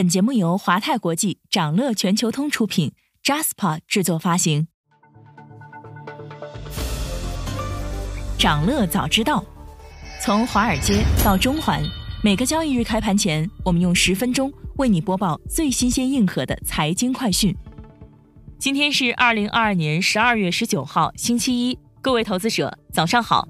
本节目由华泰国际、掌乐全球通出品，Jaspa 制作发行。掌乐早知道，从华尔街到中环，每个交易日开盘前，我们用十分钟为你播报最新鲜、硬核的财经快讯。今天是二零二二年十二月十九号，星期一，各位投资者早上好。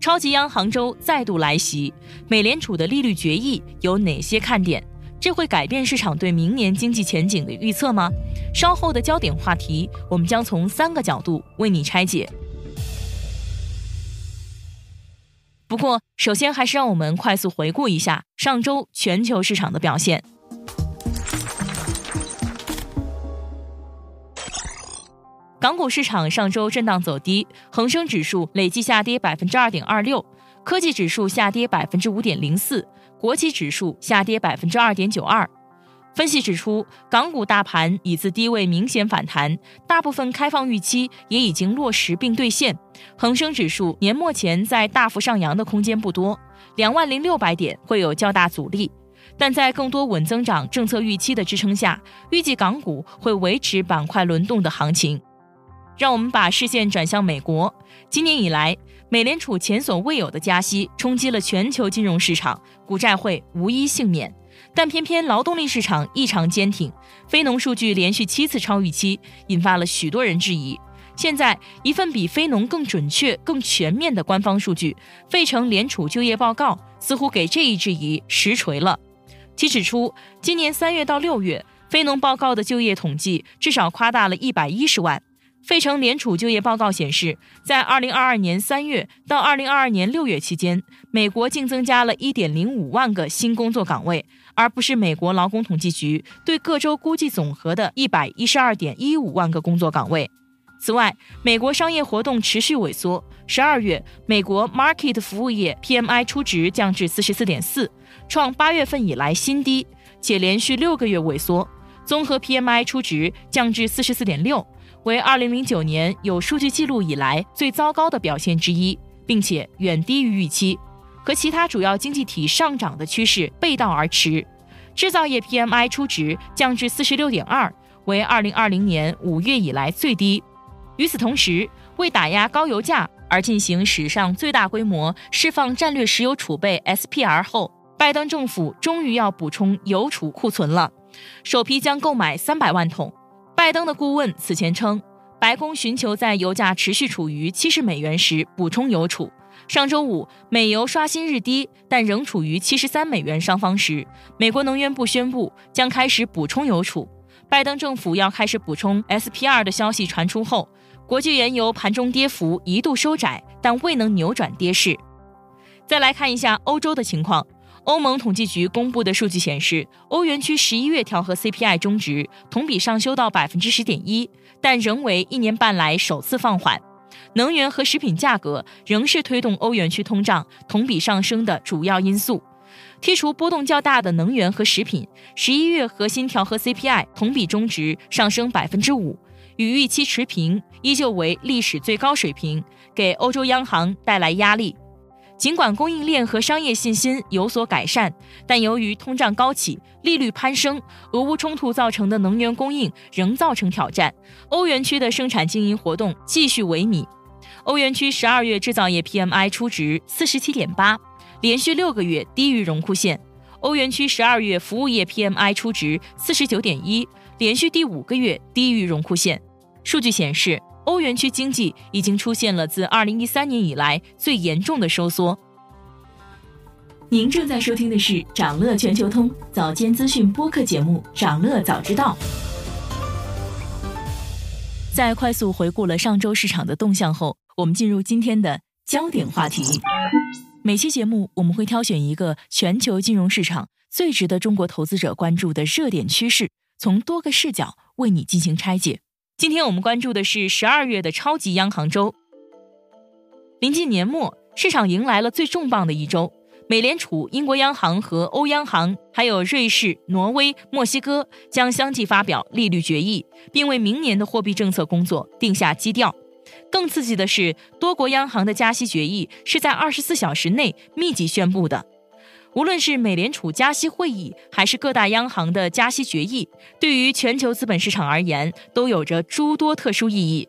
超级央行周再度来袭，美联储的利率决议有哪些看点？这会改变市场对明年经济前景的预测吗？稍后的焦点话题，我们将从三个角度为你拆解。不过，首先还是让我们快速回顾一下上周全球市场的表现。港股市场上周震荡走低，恒生指数累计下跌百分之二点二六，科技指数下跌百分之五点零四，国企指数下跌百分之二点九二。分析指出，港股大盘已自低位明显反弹，大部分开放预期也已经落实并兑现。恒生指数年末前在大幅上扬的空间不多，两万零六百点会有较大阻力，但在更多稳增长政策预期的支撑下，预计港股会维持板块轮动的行情。让我们把视线转向美国。今年以来，美联储前所未有的加息冲击了全球金融市场，股债汇无一幸免。但偏偏劳动力市场异常坚挺，非农数据连续七次超预期，引发了许多人质疑。现在，一份比非农更准确、更全面的官方数据——费城联储就业报告，似乎给这一质疑实锤了。其指出，今年三月到六月，非农报告的就业统计至少夸大了一百一十万。费城联储就业报告显示，在2022年3月到2022年6月期间，美国净增加了1.05万个新工作岗位，而不是美国劳工统计局对各州估计总和的112.15万个工作岗位。此外，美国商业活动持续萎缩。12月，美国 Market 服务业 PMI 初值降至44.4，创8月份以来新低，且连续六个月萎缩。综合 PMI 初值降至44.6。为二零零九年有数据记录以来最糟糕的表现之一，并且远低于预期，和其他主要经济体上涨的趋势背道而驰。制造业 PMI 初值降至四十六点二，为二零二零年五月以来最低。与此同时，为打压高油价而进行史上最大规模释放战略石油储备 SPR 后，拜登政府终于要补充油储库存了，首批将购买三百万桶。拜登的顾问此前称，白宫寻求在油价持续处于七十美元时补充油储。上周五，美油刷新日低，但仍处于七十三美元上方时，美国能源部宣布将开始补充油储。拜登政府要开始补充 SPR 的消息传出后，国际原油盘中跌幅一度收窄，但未能扭转跌势。再来看一下欧洲的情况。欧盟统计局公布的数据显示，欧元区十一月调和 CPI 中值同比上修到百分之十点一，但仍为一年半来首次放缓。能源和食品价格仍是推动欧元区通胀同比上升的主要因素。剔除波动较大的能源和食品，十一月核心调和 CPI 同比中值上升百分之五，与预期持平，依旧为历史最高水平，给欧洲央行带来压力。尽管供应链和商业信心有所改善，但由于通胀高企、利率攀升、俄乌冲突造成的能源供应仍造成挑战，欧元区的生产经营活动继续萎靡。欧元区十二月制造业 PMI 初值四十七点八，连续六个月低于荣枯线；欧元区十二月服务业 PMI 初值四十九点一，连续第五个月低于荣枯线。数据显示。欧元区经济已经出现了自二零一三年以来最严重的收缩。您正在收听的是长乐全球通早间资讯播客节目《长乐早知道》。在快速回顾了上周市场的动向后，我们进入今天的焦点话题。每期节目我们会挑选一个全球金融市场最值得中国投资者关注的热点趋势，从多个视角为你进行拆解。今天我们关注的是十二月的超级央行周。临近年末，市场迎来了最重磅的一周。美联储、英国央行和欧央行，还有瑞士、挪威、墨西哥将相继发表利率决议，并为明年的货币政策工作定下基调。更刺激的是，多国央行的加息决议是在二十四小时内密集宣布的。无论是美联储加息会议，还是各大央行的加息决议，对于全球资本市场而言，都有着诸多特殊意义。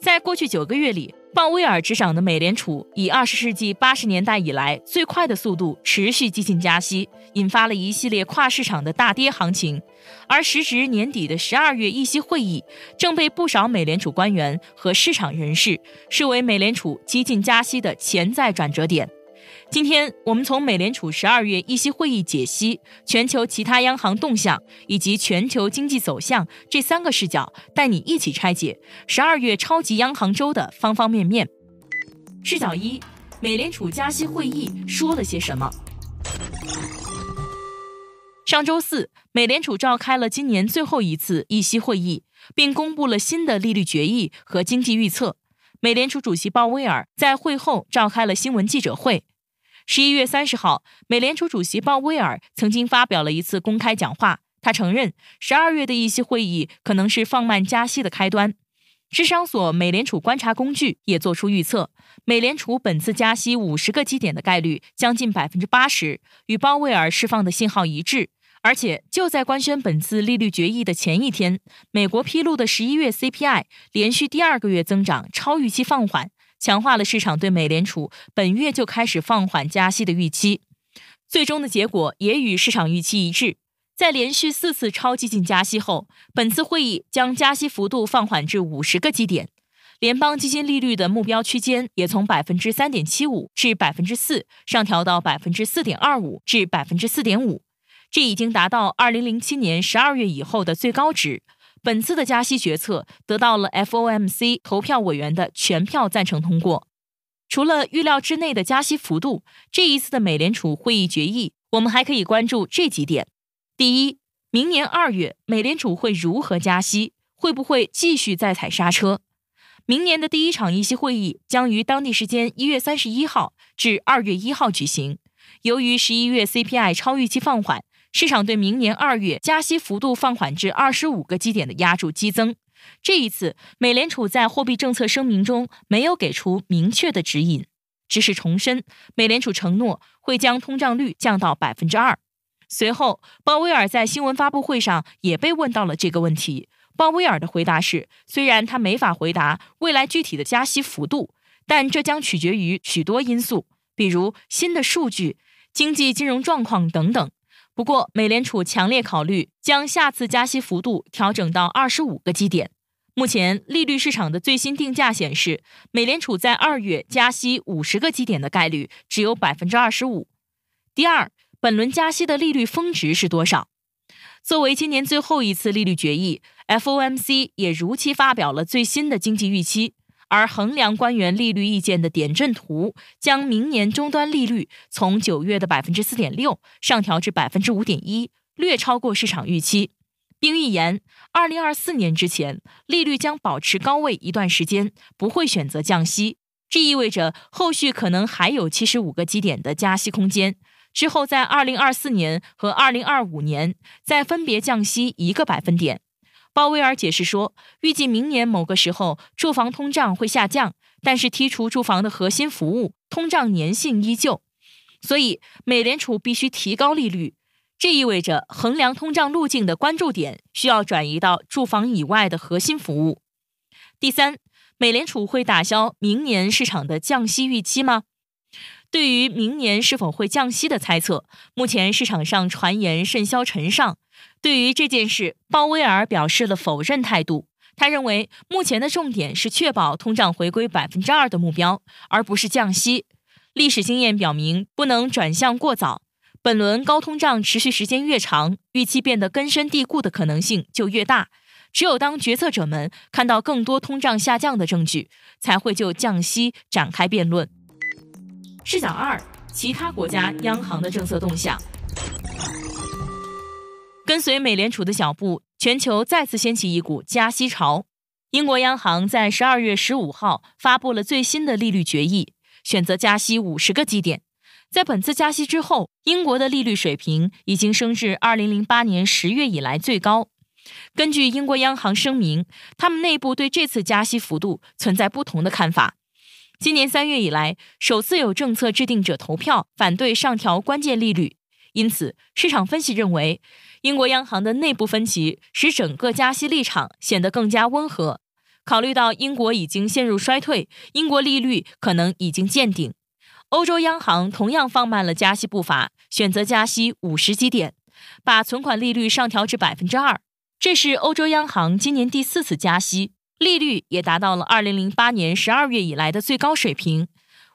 在过去九个月里，鲍威尔执掌的美联储以二十世纪八十年代以来最快的速度持续激进加息，引发了一系列跨市场的大跌行情。而时值年底的十二月议息会议，正被不少美联储官员和市场人士视为美联储激进加息的潜在转折点。今天我们从美联储十二月议息会议解析、全球其他央行动向以及全球经济走向这三个视角，带你一起拆解十二月超级央行周的方方面面。视角一：美联储加息会议说了些什么？上周四，美联储召开了今年最后一次议息会议，并公布了新的利率决议和经济预测。美联储主席鲍威尔在会后召开了新闻记者会。十一月三十号，美联储主席鲍威尔曾经发表了一次公开讲话。他承认，十二月的议息会议可能是放慢加息的开端。智商所美联储观察工具也做出预测，美联储本次加息五十个基点的概率将近百分之八十，与鲍威尔释放的信号一致。而且，就在官宣本次利率决议的前一天，美国披露的十一月 CPI 连续第二个月增长超预期放缓。强化了市场对美联储本月就开始放缓加息的预期，最终的结果也与市场预期一致。在连续四次超激进加息后，本次会议将加息幅度放缓至五十个基点，联邦基金利率的目标区间也从百分之三点七五至百分之四上调到百分之四点二五至百分之四点五，这已经达到二零零七年十二月以后的最高值。本次的加息决策得到了 FOMC 投票委员的全票赞成通过。除了预料之内的加息幅度，这一次的美联储会议决议，我们还可以关注这几点：第一，明年二月美联储会如何加息？会不会继续再踩刹车？明年的第一场议息会议将于当地时间一月三十一号至二月一号举行。由于十一月 CPI 超预期放缓。市场对明年二月加息幅度放缓至二十五个基点的压注激增。这一次，美联储在货币政策声明中没有给出明确的指引，只是重申美联储承诺会将通胀率降到百分之二。随后，鲍威尔在新闻发布会上也被问到了这个问题。鲍威尔的回答是：虽然他没法回答未来具体的加息幅度，但这将取决于许多因素，比如新的数据、经济金融状况等等。不过，美联储强烈考虑将下次加息幅度调整到二十五个基点。目前，利率市场的最新定价显示，美联储在二月加息五十个基点的概率只有百分之二十五。第二，本轮加息的利率峰值是多少？作为今年最后一次利率决议，FOMC 也如期发表了最新的经济预期。而衡量官员利率意见的点阵图，将明年终端利率从九月的百分之四点六上调至百分之五点一，略超过市场预期，并预言二零二四年之前利率将保持高位一段时间，不会选择降息。这意味着后续可能还有七十五个基点的加息空间，之后在二零二四年和二零二五年再分别降息一个百分点。鲍威尔解释说，预计明年某个时候住房通胀会下降，但是剔除住房的核心服务，通胀粘性依旧。所以，美联储必须提高利率，这意味着衡量通胀路径的关注点需要转移到住房以外的核心服务。第三，美联储会打消明年市场的降息预期吗？对于明年是否会降息的猜测，目前市场上传言甚嚣尘上。对于这件事，鲍威尔表示了否认态度。他认为，目前的重点是确保通胀回归百分之二的目标，而不是降息。历史经验表明，不能转向过早。本轮高通胀持续时间越长，预期变得根深蒂固的可能性就越大。只有当决策者们看到更多通胀下降的证据，才会就降息展开辩论。视角二：其他国家央行的政策动向。跟随美联储的脚步，全球再次掀起一股加息潮。英国央行在十二月十五号发布了最新的利率决议，选择加息五十个基点。在本次加息之后，英国的利率水平已经升至二零零八年十月以来最高。根据英国央行声明，他们内部对这次加息幅度存在不同的看法。今年三月以来，首次有政策制定者投票反对上调关键利率。因此，市场分析认为，英国央行的内部分歧使整个加息立场显得更加温和。考虑到英国已经陷入衰退，英国利率可能已经见顶。欧洲央行同样放慢了加息步伐，选择加息五十基点，把存款利率上调至百分之二。这是欧洲央行今年第四次加息，利率也达到了二零零八年十二月以来的最高水平。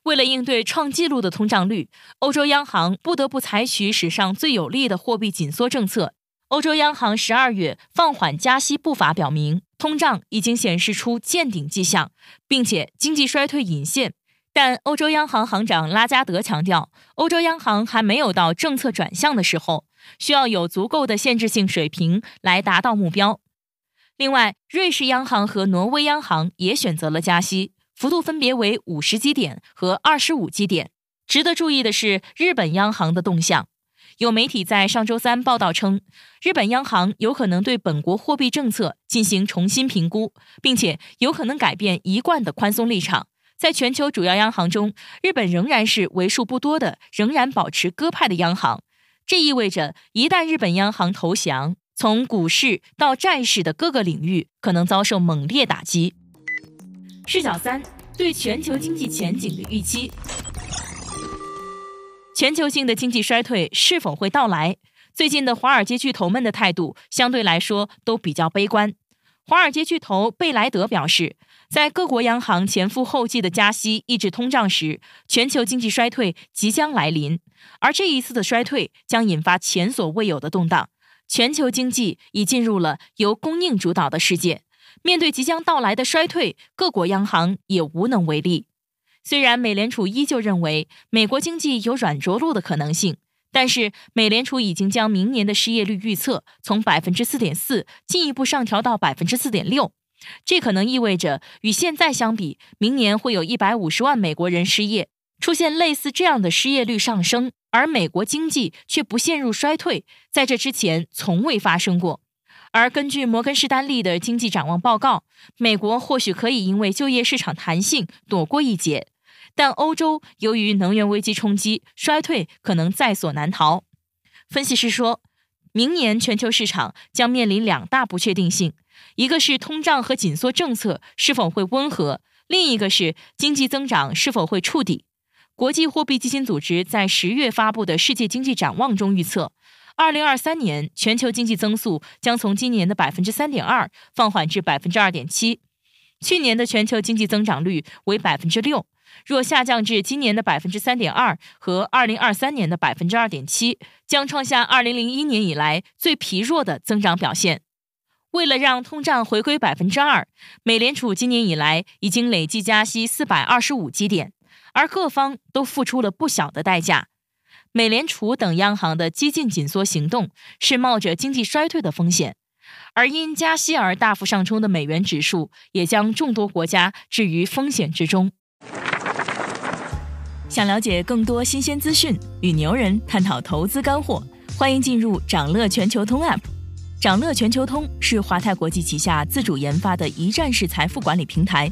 为了应对创纪录的通胀率，欧洲央行不得不采取史上最有力的货币紧缩政策。欧洲央行十二月放缓加息步伐，表明通胀已经显示出见顶迹象，并且经济衰退隐现。但欧洲央行行长拉加德强调，欧洲央行还没有到政策转向的时候，需要有足够的限制性水平来达到目标。另外，瑞士央行和挪威央行也选择了加息。幅度分别为五十基点和二十五基点。值得注意的是，日本央行的动向。有媒体在上周三报道称，日本央行有可能对本国货币政策进行重新评估，并且有可能改变一贯的宽松立场。在全球主要央行中，日本仍然是为数不多的仍然保持鸽派的央行。这意味着，一旦日本央行投降，从股市到债市的各个领域可能遭受猛烈打击。视角三：对全球经济前景的预期。全球性的经济衰退是否会到来？最近的华尔街巨头们的态度相对来说都比较悲观。华尔街巨头贝莱德表示，在各国央行前赴后继的加息抑制通胀时，全球经济衰退即将来临，而这一次的衰退将引发前所未有的动荡。全球经济已进入了由供应主导的世界。面对即将到来的衰退，各国央行也无能为力。虽然美联储依旧认为美国经济有软着陆的可能性，但是美联储已经将明年的失业率预测从百分之四点四进一步上调到百分之四点六。这可能意味着与现在相比，明年会有一百五十万美国人失业。出现类似这样的失业率上升，而美国经济却不陷入衰退，在这之前从未发生过。而根据摩根士丹利的经济展望报告，美国或许可以因为就业市场弹性躲过一劫，但欧洲由于能源危机冲击，衰退可能在所难逃。分析师说，明年全球市场将面临两大不确定性：一个是通胀和紧缩政策是否会温和，另一个是经济增长是否会触底。国际货币基金组织在十月发布的世界经济展望中预测。二零二三年全球经济增速将从今年的百分之三点二放缓至百分之二点七，去年的全球经济增长率为百分之六，若下降至今年的百分之三点二和二零二三年的百分之二点七，将创下二零零一年以来最疲弱的增长表现。为了让通胀回归百分之二，美联储今年以来已经累计加息四百二十五基点，而各方都付出了不小的代价。美联储等央行的激进紧缩行动是冒着经济衰退的风险，而因加息而大幅上冲的美元指数也将众多国家置于风险之中。想了解更多新鲜资讯，与牛人探讨投资干货，欢迎进入掌乐全球通 App。掌乐全球通是华泰国际旗下自主研发的一站式财富管理平台，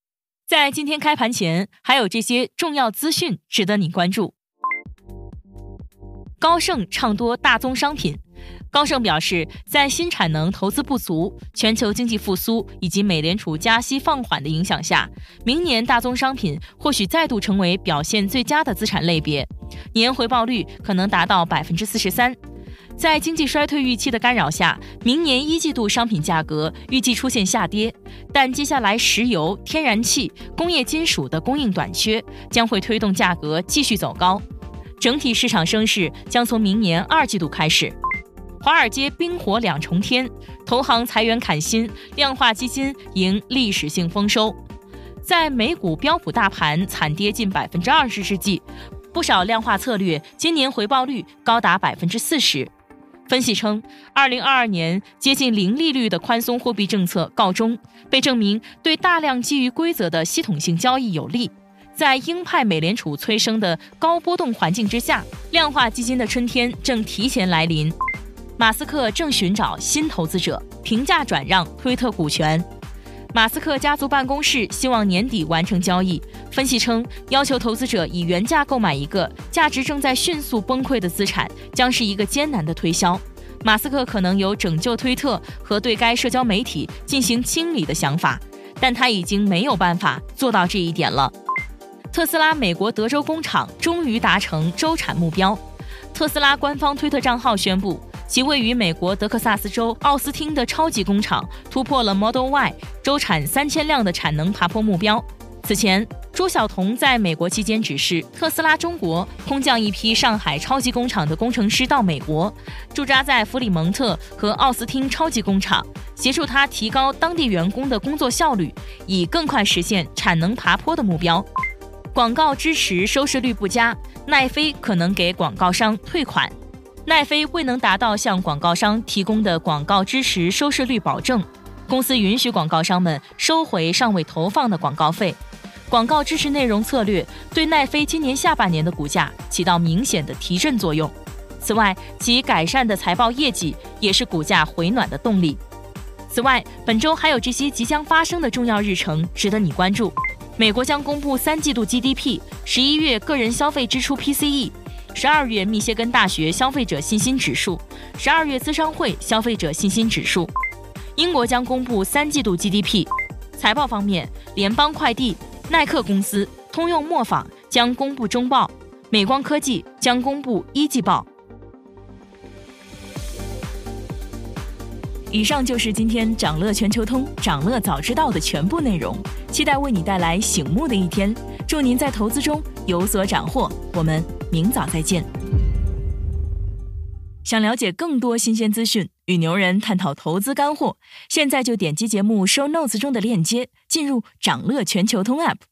在今天开盘前，还有这些重要资讯值得你关注。高盛唱多大宗商品。高盛表示，在新产能投资不足、全球经济复苏以及美联储加息放缓的影响下，明年大宗商品或许再度成为表现最佳的资产类别，年回报率可能达到百分之四十三。在经济衰退预期的干扰下，明年一季度商品价格预计出现下跌，但接下来石油、天然气、工业金属的供应短缺将会推动价格继续走高。整体市场升势将从明年二季度开始。华尔街冰火两重天，投行裁员砍薪，量化基金迎历史性丰收。在美股标普大盘惨跌近百分之二十之际，不少量化策略今年回报率高达百分之四十。分析称，二零二二年接近零利率的宽松货币政策告终，被证明对大量基于规则的系统性交易有利。在鹰派美联储催生的高波动环境之下，量化基金的春天正提前来临。马斯克正寻找新投资者，平价转让推特股权。马斯克家族办公室希望年底完成交易。分析称，要求投资者以原价购买一个价值正在迅速崩溃的资产，将是一个艰难的推销。马斯克可能有拯救推特和对该社交媒体进行清理的想法，但他已经没有办法做到这一点了。特斯拉美国德州工厂终于达成周产目标。特斯拉官方推特账号宣布。其位于美国德克萨斯州奥斯汀的超级工厂突破了 Model Y 周产三千辆的产能爬坡目标。此前，朱晓彤在美国期间指示特斯拉中国空降一批上海超级工厂的工程师到美国，驻扎在弗里蒙特和奥斯汀超级工厂，协助他提高当地员工的工作效率，以更快实现产能爬坡的目标。广告支持收视率不佳，奈飞可能给广告商退款。奈飞未能达到向广告商提供的广告支持收视率保证，公司允许广告商们收回尚未投放的广告费。广告支持内容策略对奈飞今年下半年的股价起到明显的提振作用。此外，其改善的财报业绩也是股价回暖的动力。此外，本周还有这些即将发生的重要日程值得你关注：美国将公布三季度 GDP，十一月个人消费支出 PCE。十二月密歇根大学消费者信心指数，十二月资商会消费者信心指数。英国将公布三季度 GDP。财报方面，联邦快递、耐克公司、通用磨坊将公布中报，美光科技将公布一季报。以上就是今天掌乐全球通、掌乐早知道的全部内容，期待为你带来醒目的一天。祝您在投资中有所斩获。我们。明早再见。想了解更多新鲜资讯，与牛人探讨投资干货，现在就点击节目 show notes 中的链接，进入掌乐全球通 app。